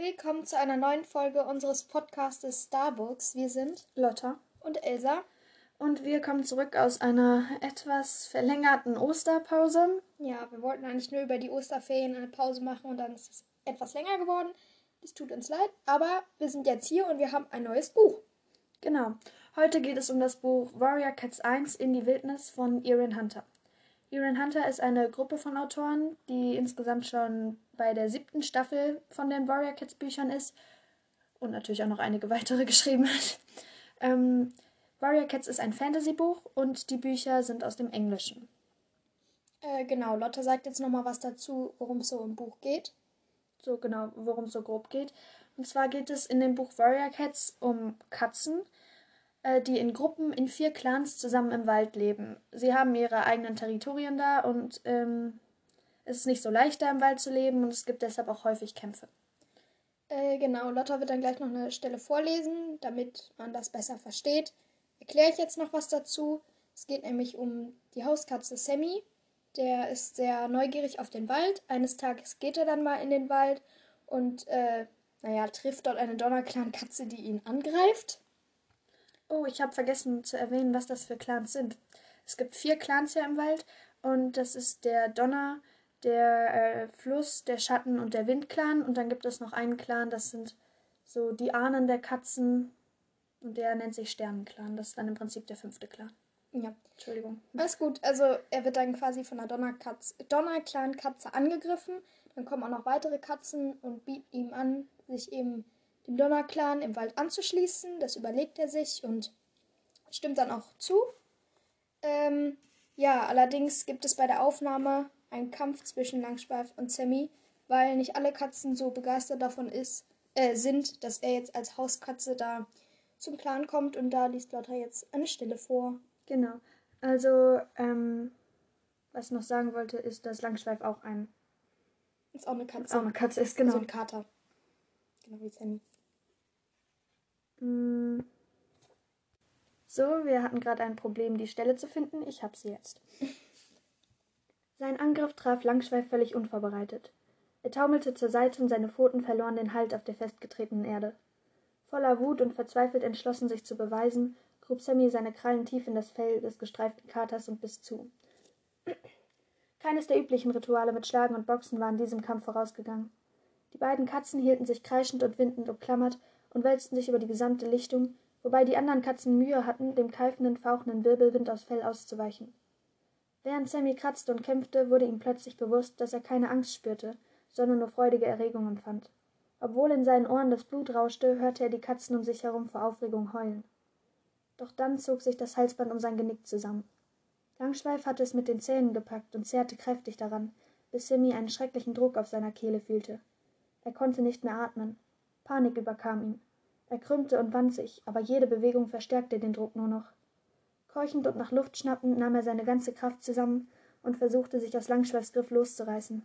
Willkommen zu einer neuen Folge unseres Podcastes Starbooks. Wir sind Lotta und Elsa. Und wir kommen zurück aus einer etwas verlängerten Osterpause. Ja, wir wollten eigentlich nur über die Osterferien eine Pause machen und dann ist es etwas länger geworden. Das tut uns leid, aber wir sind jetzt hier und wir haben ein neues Buch. Genau. Heute geht es um das Buch Warrior Cats 1 in die Wildnis von Erin Hunter. Erin Hunter ist eine Gruppe von Autoren, die insgesamt schon bei der siebten Staffel von den Warrior Cats Büchern ist und natürlich auch noch einige weitere geschrieben hat. Ähm, Warrior Cats ist ein Fantasy-Buch und die Bücher sind aus dem Englischen. Äh, genau, Lotte sagt jetzt nochmal was dazu, worum es so im Buch geht. So genau, worum es so grob geht. Und zwar geht es in dem Buch Warrior Cats um Katzen, die in Gruppen in vier Clans zusammen im Wald leben. Sie haben ihre eigenen Territorien da und ähm, es ist nicht so leicht, da im Wald zu leben und es gibt deshalb auch häufig Kämpfe. Äh, genau, Lotta wird dann gleich noch eine Stelle vorlesen, damit man das besser versteht. Erkläre ich jetzt noch was dazu. Es geht nämlich um die Hauskatze Sammy. Der ist sehr neugierig auf den Wald. Eines Tages geht er dann mal in den Wald und, äh, naja, trifft dort eine Donnerclan-Katze, die ihn angreift. Oh, ich habe vergessen zu erwähnen, was das für Clans sind. Es gibt vier Clans hier im Wald und das ist der Donner, der äh, Fluss, der Schatten und der Windclan. Und dann gibt es noch einen Clan, das sind so die Ahnen der Katzen und der nennt sich Sternenclan. Das ist dann im Prinzip der fünfte Clan. Ja. Entschuldigung. Alles gut. Also er wird dann quasi von einer Donnerclan-Katze angegriffen. Dann kommen auch noch weitere Katzen und bieten ihm an, sich eben dem Donnerclan im Wald anzuschließen. Das überlegt er sich und stimmt dann auch zu. Ähm, ja, allerdings gibt es bei der Aufnahme einen Kampf zwischen Langschweif und Sammy, weil nicht alle Katzen so begeistert davon ist, äh, sind, dass er jetzt als Hauskatze da zum Clan kommt und da liest Lotta jetzt eine Stelle vor. Genau. Also, ähm, was ich noch sagen wollte, ist, dass Langschweif auch ein. Ist auch eine Katze. Auch eine Katze ist, genau. So ein Kater. Genau wie Sammy. Mm. So, wir hatten gerade ein Problem, die Stelle zu finden. Ich habe sie jetzt. Sein Angriff traf Langschweif völlig unvorbereitet. Er taumelte zur Seite und seine Pfoten verloren den Halt auf der festgetretenen Erde. Voller Wut und verzweifelt entschlossen, sich zu beweisen, grub Sammy seine Krallen tief in das Fell des gestreiften Katers und biss zu. Keines der üblichen Rituale mit Schlagen und Boxen war in diesem Kampf vorausgegangen. Die beiden Katzen hielten sich kreischend und windend umklammert und wälzten sich über die gesamte Lichtung, wobei die anderen Katzen Mühe hatten, dem keifenden, fauchenden Wirbelwind aus Fell auszuweichen. Während Sammy kratzte und kämpfte, wurde ihm plötzlich bewusst, dass er keine Angst spürte, sondern nur freudige Erregung empfand. Obwohl in seinen Ohren das Blut rauschte, hörte er die Katzen um sich herum vor Aufregung heulen. Doch dann zog sich das Halsband um sein Genick zusammen. Langschweif hatte es mit den Zähnen gepackt und zerrte kräftig daran, bis Sammy einen schrecklichen Druck auf seiner Kehle fühlte. Er konnte nicht mehr atmen. Panik überkam ihn. Er krümmte und wand sich, aber jede Bewegung verstärkte den Druck nur noch. Keuchend und nach Luft schnappend nahm er seine ganze Kraft zusammen und versuchte, sich aus Langschweifs Griff loszureißen.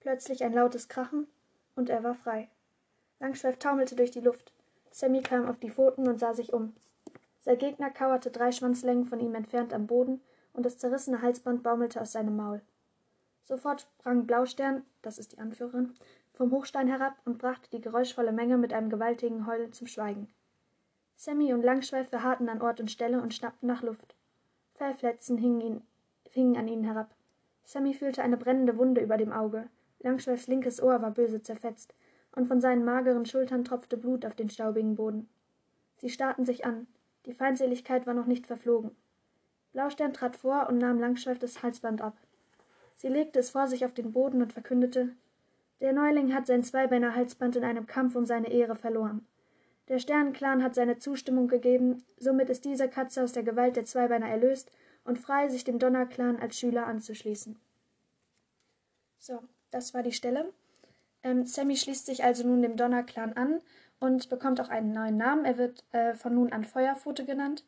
Plötzlich ein lautes Krachen, und er war frei. Langschweif taumelte durch die Luft. Sammy kam auf die Pfoten und sah sich um. Sein Gegner kauerte drei Schwanzlängen von ihm entfernt am Boden, und das zerrissene Halsband baumelte aus seinem Maul. Sofort sprang Blaustern, das ist die Anführerin, vom Hochstein herab und brachte die geräuschvolle Menge mit einem gewaltigen Heulen zum Schweigen. Sammy und Langschweif verharrten an Ort und Stelle und schnappten nach Luft. Fellfletzen hingen, hingen an ihnen herab. Sammy fühlte eine brennende Wunde über dem Auge. Langschweifs linkes Ohr war böse zerfetzt, und von seinen mageren Schultern tropfte Blut auf den staubigen Boden. Sie starrten sich an. Die Feindseligkeit war noch nicht verflogen. Blaustern trat vor und nahm Langschweif das Halsband ab. Sie legte es vor sich auf den Boden und verkündete Der Neuling hat sein Zweibeiner Halsband in einem Kampf um seine Ehre verloren. Der Sternenclan hat seine Zustimmung gegeben, somit ist diese Katze aus der Gewalt der Zweibeiner erlöst und frei, sich dem Donnerclan als Schüler anzuschließen. So, das war die Stelle. Ähm, Sammy schließt sich also nun dem Donnerclan an und bekommt auch einen neuen Namen. Er wird äh, von nun an Feuerpfote genannt.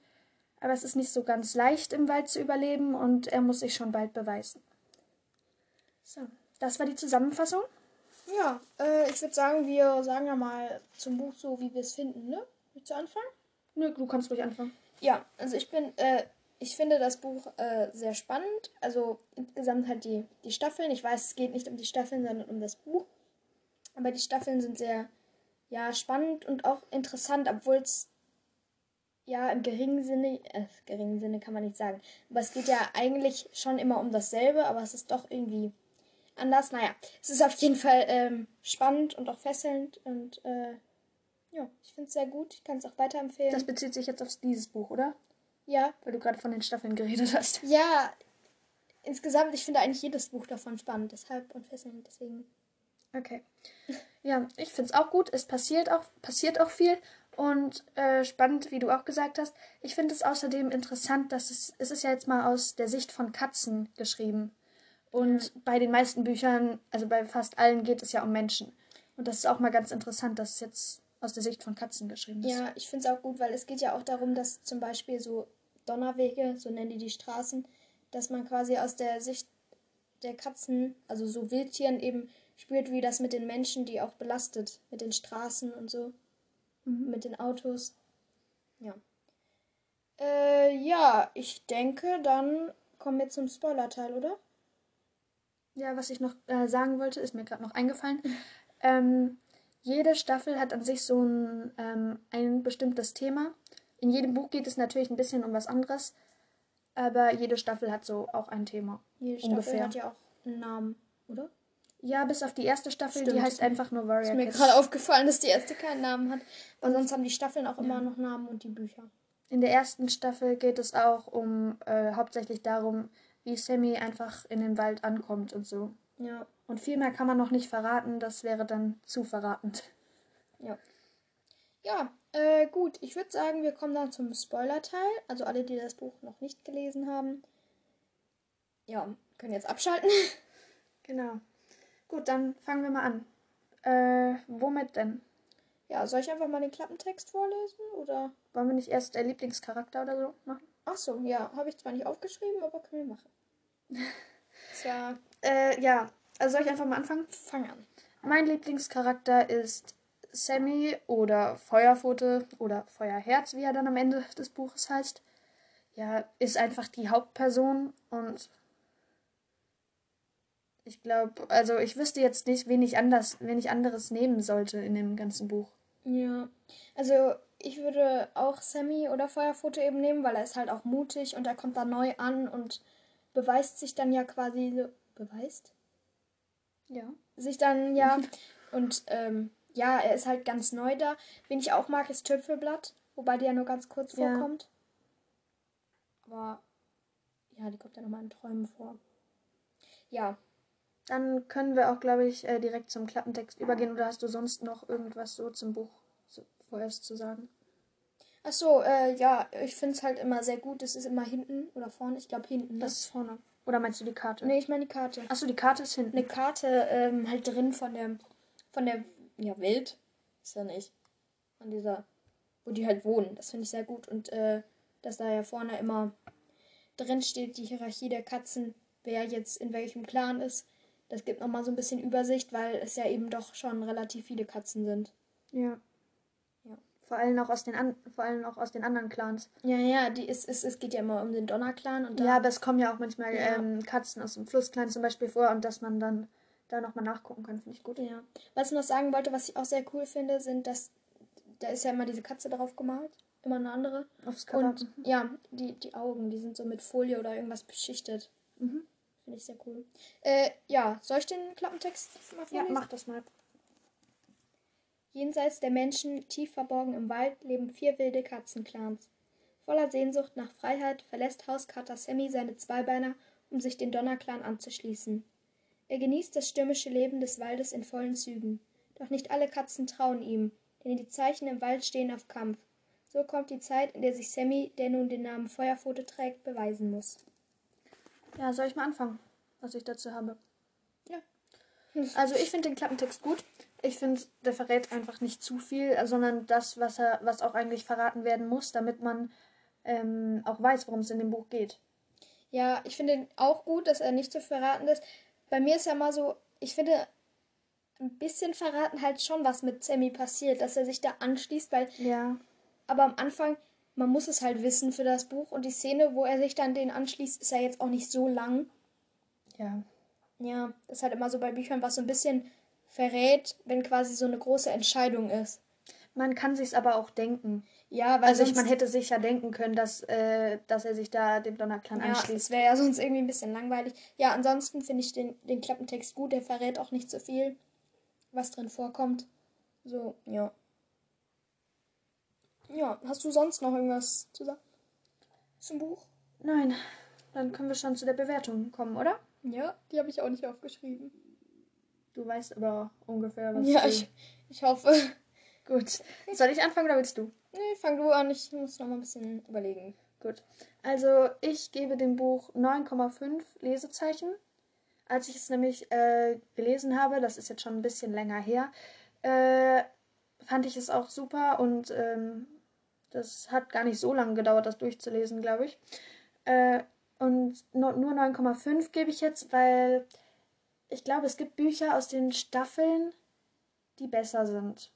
Aber es ist nicht so ganz leicht, im Wald zu überleben und er muss sich schon bald beweisen. So, das war die Zusammenfassung. Ja, äh, ich würde sagen, wir sagen ja mal zum Buch so, wie wir es finden, ne? Willst du anfangen? Nö, du kannst ruhig anfangen. Ja, also ich bin, äh, ich finde das Buch äh, sehr spannend. Also insgesamt halt die, die Staffeln. Ich weiß, es geht nicht um die Staffeln, sondern um das Buch. Aber die Staffeln sind sehr, ja, spannend und auch interessant, obwohl es ja im geringen Sinne, äh, geringen Sinne kann man nicht sagen. Aber es geht ja eigentlich schon immer um dasselbe, aber es ist doch irgendwie anders. Naja, es ist auf jeden Fall ähm, spannend und auch fesselnd und äh, ja, ich finde es sehr gut. Ich kann es auch weiterempfehlen. Das bezieht sich jetzt auf dieses Buch, oder? Ja. Weil du gerade von den Staffeln geredet hast. Ja, insgesamt, ich finde eigentlich jedes Buch davon spannend, deshalb und fesselnd, deswegen. Okay. Ja, ich finde es auch gut. Es passiert auch, passiert auch viel. Und äh, spannend, wie du auch gesagt hast. Ich finde es außerdem interessant, dass es, es ist ja jetzt mal aus der Sicht von Katzen geschrieben. Und ja. bei den meisten Büchern, also bei fast allen, geht es ja um Menschen. Und das ist auch mal ganz interessant, dass es jetzt aus der Sicht von Katzen geschrieben ist. Ja, ich finde es auch gut, weil es geht ja auch darum, dass zum Beispiel so Donnerwege, so nennen die die Straßen, dass man quasi aus der Sicht der Katzen, also so Wildtieren eben spürt, wie das mit den Menschen, die auch belastet, mit den Straßen und so, mhm. mit den Autos. Ja. Äh, ja, ich denke, dann kommen wir zum Spoiler-Teil, oder? Ja, was ich noch äh, sagen wollte, ist mir gerade noch eingefallen. ähm, jede Staffel hat an sich so ein, ähm, ein bestimmtes Thema. In jedem Buch geht es natürlich ein bisschen um was anderes, aber jede Staffel hat so auch ein Thema. Jede Staffel ungefähr. hat ja auch einen Namen, oder? Ja, bis auf die erste Staffel, Stimmt. die heißt einfach nur Warrior Ist mir gerade aufgefallen, dass die erste keinen Namen hat, weil sonst haben die Staffeln auch immer ja. noch Namen und die Bücher. In der ersten Staffel geht es auch um äh, hauptsächlich darum, wie Sammy einfach in den Wald ankommt und so. Ja. Und viel mehr kann man noch nicht verraten, das wäre dann zu verratend. Ja. Ja, äh, gut. Ich würde sagen, wir kommen dann zum Spoiler-Teil. Also alle, die das Buch noch nicht gelesen haben, ja, können jetzt abschalten. genau. Gut, dann fangen wir mal an. Äh, womit denn? Ja, soll ich einfach mal den Klappentext vorlesen oder? Wollen wir nicht erst der Lieblingscharakter oder so machen? Ach so, ja, habe ich zwar nicht aufgeschrieben, aber können wir machen. Tja. Äh, ja, also soll ich einfach mal anfangen? Fang an. Mein Lieblingscharakter ist Sammy oder Feuerpfote oder Feuerherz, wie er dann am Ende des Buches heißt. Ja, ist einfach die Hauptperson und ich glaube, also ich wüsste jetzt nicht, wen ich anders, wen ich anderes nehmen sollte in dem ganzen Buch. Ja, also ich würde auch Sammy oder Feuerpfote eben nehmen, weil er ist halt auch mutig und er kommt da neu an und beweist sich dann ja quasi so. Beweist? Ja. Sich dann, ja. und ähm, ja, er ist halt ganz neu da. Wen ich auch mag, ist Tüpfelblatt, wobei die ja nur ganz kurz ja. vorkommt. Aber ja, die kommt ja nochmal in Träumen vor. Ja. Dann können wir auch, glaube ich, äh, direkt zum Klappentext übergehen. Oder hast du sonst noch irgendwas so zum Buch vorerst zu sagen? Ach so, äh, ja, ich finde es halt immer sehr gut. Es ist immer hinten oder vorne. Ich glaube hinten. Ne? Das ist vorne. Oder meinst du die Karte? Nee, ich meine die Karte. Achso, die Karte ist hinten. Eine Karte ähm, halt drin von der, von der, ja, Welt. Ist ja nicht. Von dieser, wo die halt wohnen. Das finde ich sehr gut. Und äh, dass da ja vorne immer drin steht, die Hierarchie der Katzen, wer jetzt in welchem Clan ist. Das gibt nochmal so ein bisschen Übersicht, weil es ja eben doch schon relativ viele Katzen sind. Ja. Vor allem auch aus den, an, vor allem auch aus den anderen Clans. Ja, ja, die ist, ist, es geht ja immer um den Donner-Clan. ja, aber es kommen ja auch manchmal ja. Ähm, Katzen aus dem Fluss-Clan zum Beispiel vor und dass man dann da nochmal nachgucken kann, finde ich gut. Ja. Was ich noch sagen wollte, was ich auch sehr cool finde, sind, dass da ist ja immer diese Katze drauf gemalt. Immer eine andere. Aufs Cover. Und ja, die, die Augen, die sind so mit Folie oder irgendwas beschichtet. Mhm. Finde ich sehr cool. Äh, ja, soll ich den Klappentext mal vorlesen? Ja, mach das mal. Jenseits der Menschen, tief verborgen im Wald, leben vier wilde Katzenclans. Voller Sehnsucht nach Freiheit verlässt Hauskater Sammy seine Zweibeiner, um sich den Donnerclan anzuschließen. Er genießt das stürmische Leben des Waldes in vollen Zügen. Doch nicht alle Katzen trauen ihm, denn die Zeichen im Wald stehen auf Kampf. So kommt die Zeit, in der sich Sammy, der nun den Namen Feuerpfote trägt, beweisen muss. Ja, soll ich mal anfangen, was ich dazu habe? Ja. Also ich finde den Klappentext gut. Ich finde, der verrät einfach nicht zu viel, sondern das, was er, was auch eigentlich verraten werden muss, damit man ähm, auch weiß, worum es in dem Buch geht. Ja, ich finde auch gut, dass er nicht zu verraten ist. Bei mir ist ja mal so, ich finde, ein bisschen verraten halt schon, was mit Sammy passiert, dass er sich da anschließt, weil. Ja. Aber am Anfang, man muss es halt wissen für das Buch und die Szene, wo er sich dann den anschließt, ist ja jetzt auch nicht so lang. Ja. Ja, das ist halt immer so bei Büchern, was so ein bisschen verrät, wenn quasi so eine große Entscheidung ist. Man kann sich's aber auch denken. Ja, weil Also ich, man hätte sich ja denken können, dass, äh, dass er sich da dem Donnerclan ja, anschließt. das wäre ja sonst irgendwie ein bisschen langweilig. Ja, ansonsten finde ich den, den Klappentext gut. Der verrät auch nicht so viel, was drin vorkommt. So, ja. Ja, hast du sonst noch irgendwas zu sagen zum Buch? Nein, dann können wir schon zu der Bewertung kommen, oder? Ja, die habe ich auch nicht aufgeschrieben. Du weißt aber ungefähr, was Ja, du... ich, ich hoffe. Gut. Soll ich anfangen oder willst du? Nee, fang du an. Ich muss noch mal ein bisschen überlegen. Gut. Also ich gebe dem Buch 9,5 Lesezeichen. Als ich es nämlich äh, gelesen habe, das ist jetzt schon ein bisschen länger her, äh, fand ich es auch super und ähm, das hat gar nicht so lange gedauert, das durchzulesen, glaube ich. Äh, und nur, nur 9,5 gebe ich jetzt, weil ich glaube, es gibt Bücher aus den Staffeln, die besser sind.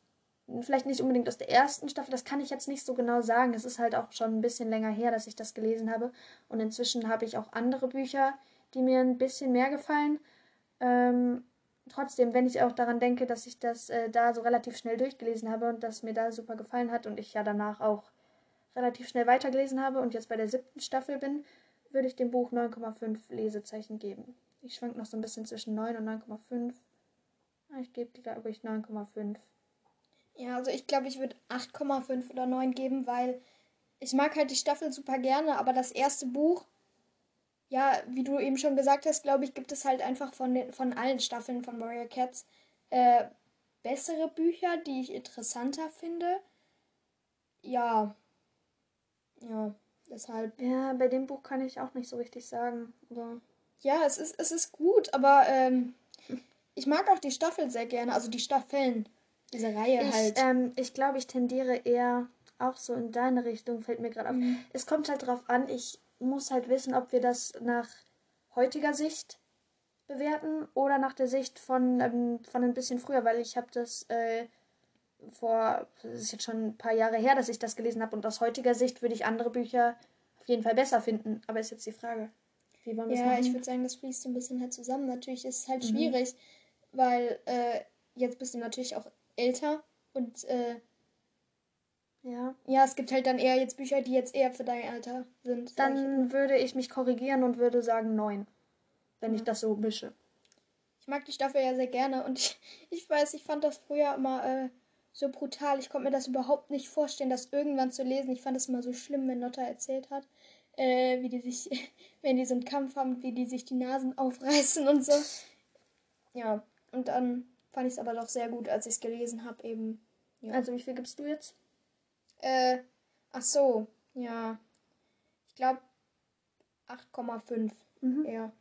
Vielleicht nicht unbedingt aus der ersten Staffel, das kann ich jetzt nicht so genau sagen. Es ist halt auch schon ein bisschen länger her, dass ich das gelesen habe. Und inzwischen habe ich auch andere Bücher, die mir ein bisschen mehr gefallen. Ähm, trotzdem, wenn ich auch daran denke, dass ich das äh, da so relativ schnell durchgelesen habe und das mir da super gefallen hat und ich ja danach auch relativ schnell weitergelesen habe und jetzt bei der siebten Staffel bin, würde ich dem Buch 9,5 Lesezeichen geben. Ich schwank noch so ein bisschen zwischen 9 und 9,5. Ah, Ich gebe, glaube ich, 9,5. Ja, also ich glaube, ich würde 8,5 oder 9 geben, weil ich mag halt die Staffel super gerne, aber das erste Buch, ja, wie du eben schon gesagt hast, glaube ich, gibt es halt einfach von, den, von allen Staffeln von Warrior Cats äh, bessere Bücher, die ich interessanter finde. Ja. Ja, deshalb. Ja, bei dem Buch kann ich auch nicht so richtig sagen. Aber Ja, es ist, es ist gut, aber ähm, ich mag auch die Staffel sehr gerne, also die Staffeln, diese Reihe ich halt. ähm, ich glaube, ich tendiere eher auch so in deine Richtung, fällt mir gerade auf. Mhm. Es kommt halt drauf an, ich muss halt wissen, ob wir das nach heutiger Sicht bewerten oder nach der Sicht von, ähm, von ein bisschen früher, weil ich habe das äh, vor, das ist jetzt schon ein paar Jahre her, dass ich das gelesen habe und aus heutiger Sicht würde ich andere Bücher auf jeden Fall besser finden. Aber ist jetzt die Frage, wie wollen wir Ja, machen? ich würde sagen, das fließt so ein bisschen halt zusammen. Natürlich ist es halt Mhm. schwierig, weil äh, jetzt bist du natürlich auch älter und äh, ja. ja, es gibt halt dann eher jetzt Bücher, die jetzt eher für dein Alter sind. sag ich. Dann würde ich mich korrigieren und würde sagen neun, wenn ich das so mische. Ich mag die Staffel ja sehr gerne und ich, ich weiß, ich fand das früher immer äh, so brutal. Ich konnte mir das überhaupt nicht vorstellen, das irgendwann zu lesen. Ich fand es immer so schlimm, wenn Lotta erzählt hat, äh, wie die sich, wenn die so einen Kampf haben, wie die sich die Nasen aufreißen und so. Ja, und dann fand ich es aber doch sehr gut, als ich es gelesen habe, eben. Ja. Also wie viel gibst du jetzt? Äh, ach so, ja. Ich glaube 8,5 Mhm. eher.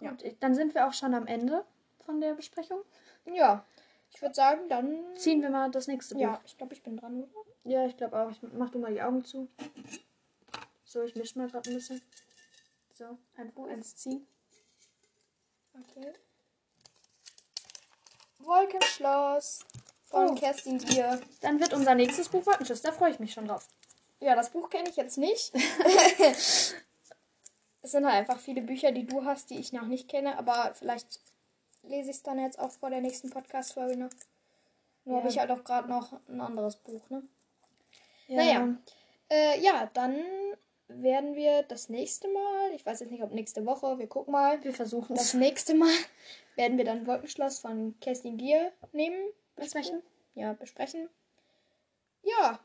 Ja. Gut, dann sind wir auch schon am Ende von der Besprechung. Ja, ich würde sagen, dann. Ziehen wir mal das nächste Buch. Ja, ich glaube, ich bin dran, oder? Ja, ich glaube auch. Ich mach du mal die Augen zu. So, ich mische mal gerade ein bisschen. So, ein Buch, eins ziehen. Okay. Wolkenschloss von Oh. Kerstin Gier. Dann wird unser nächstes Buch Wolkenschuss. Da freue ich mich schon drauf. Ja, das Buch kenne ich jetzt nicht. es sind halt einfach viele Bücher, die du hast, die ich noch nicht kenne, aber vielleicht lese ich es dann jetzt auch vor der nächsten Podcast-Folge noch. Nur habe Ja. ich halt auch gerade noch ein anderes Buch, ne? Ja. Naja. Äh, ja, dann werden wir das nächste Mal, ich weiß jetzt nicht, ob nächste Woche, wir gucken mal. Wir versuchen Das es. nächste Mal werden wir dann Wolkenschloss von Kerstin Gier nehmen. Besprechen. Ja, besprechen. Ja,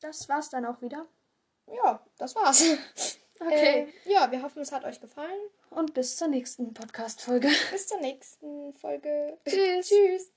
Das war's dann auch wieder. ja, das war's. Okay. Äh, ja, wir hoffen, es hat euch gefallen. Und bis zur nächsten Podcast-Folge. Bis zur nächsten Folge. Tschüss. Tschüss.